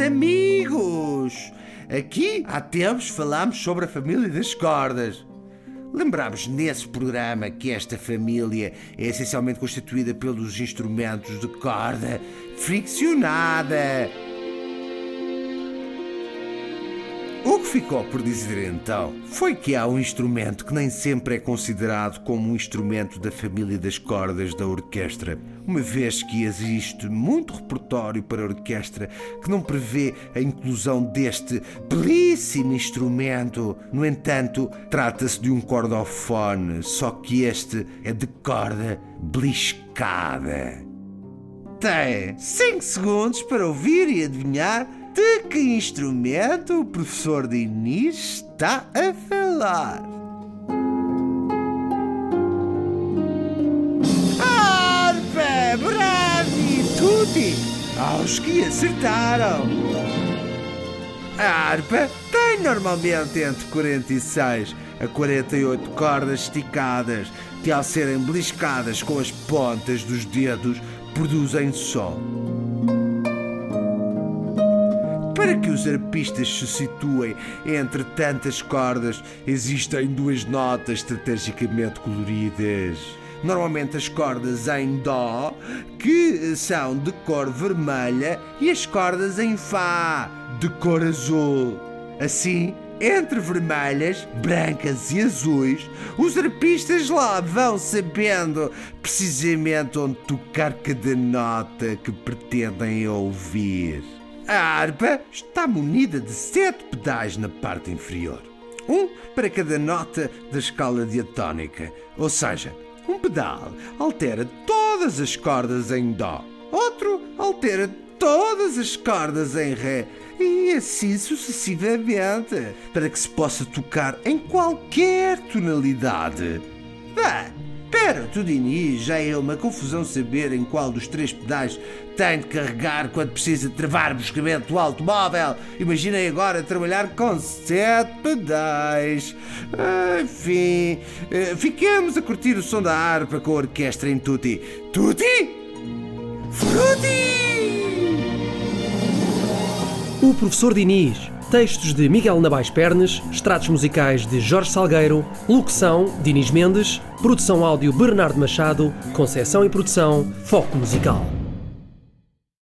Amigos! Aqui há tempos falámos sobre a família das cordas. Lembramos nesse programa que esta família é essencialmente constituída pelos instrumentos de corda friccionada. O que ficou por dizer então foi que há um instrumento que nem sempre é considerado como um instrumento da família das cordas da orquestra, uma vez que existe muito repertório para a orquestra que não prevê a inclusão deste belíssimo instrumento. No entanto, trata-se de um cordofone, só que este é de corda beliscada. Tem 5 segundos para ouvir e adivinhar de que instrumento o professor Diniz está a falar? Arpa, bravi, tutti! Aos que acertaram! A harpa tem normalmente entre 46 a 48 cordas esticadas que, ao serem beliscadas com as pontas dos dedos, produzem som. Para que os arpistas se situem entre tantas cordas, existem duas notas estrategicamente coloridas. Normalmente as cordas em Dó, que são de cor vermelha, e as cordas em Fá, de cor azul. Assim, entre vermelhas, brancas e azuis, os arpistas lá vão sabendo precisamente onde tocar cada nota que pretendem ouvir. A harpa está munida de sete pedais na parte inferior. Um para cada nota da escala diatónica, ou seja, um pedal altera todas as cordas em Dó, outro altera todas as cordas em Ré e assim sucessivamente, para que se possa tocar em qualquer tonalidade. Bah, Pera, Tudini, já é uma confusão saber em qual dos três pedais tem de carregar quando precisa travar o buscamento do automóvel. Imaginem agora trabalhar com sete pedais. Enfim, eh, fiquemos a curtir o som da harpa com a orquestra em tutti. Tutti? Frutti! O professor Diniz Textos de Miguel Nabais Pernes, extratos musicais de Jorge Salgueiro, locução Dinis Mendes, produção áudio Bernardo Machado, conceção e produção Foco Musical.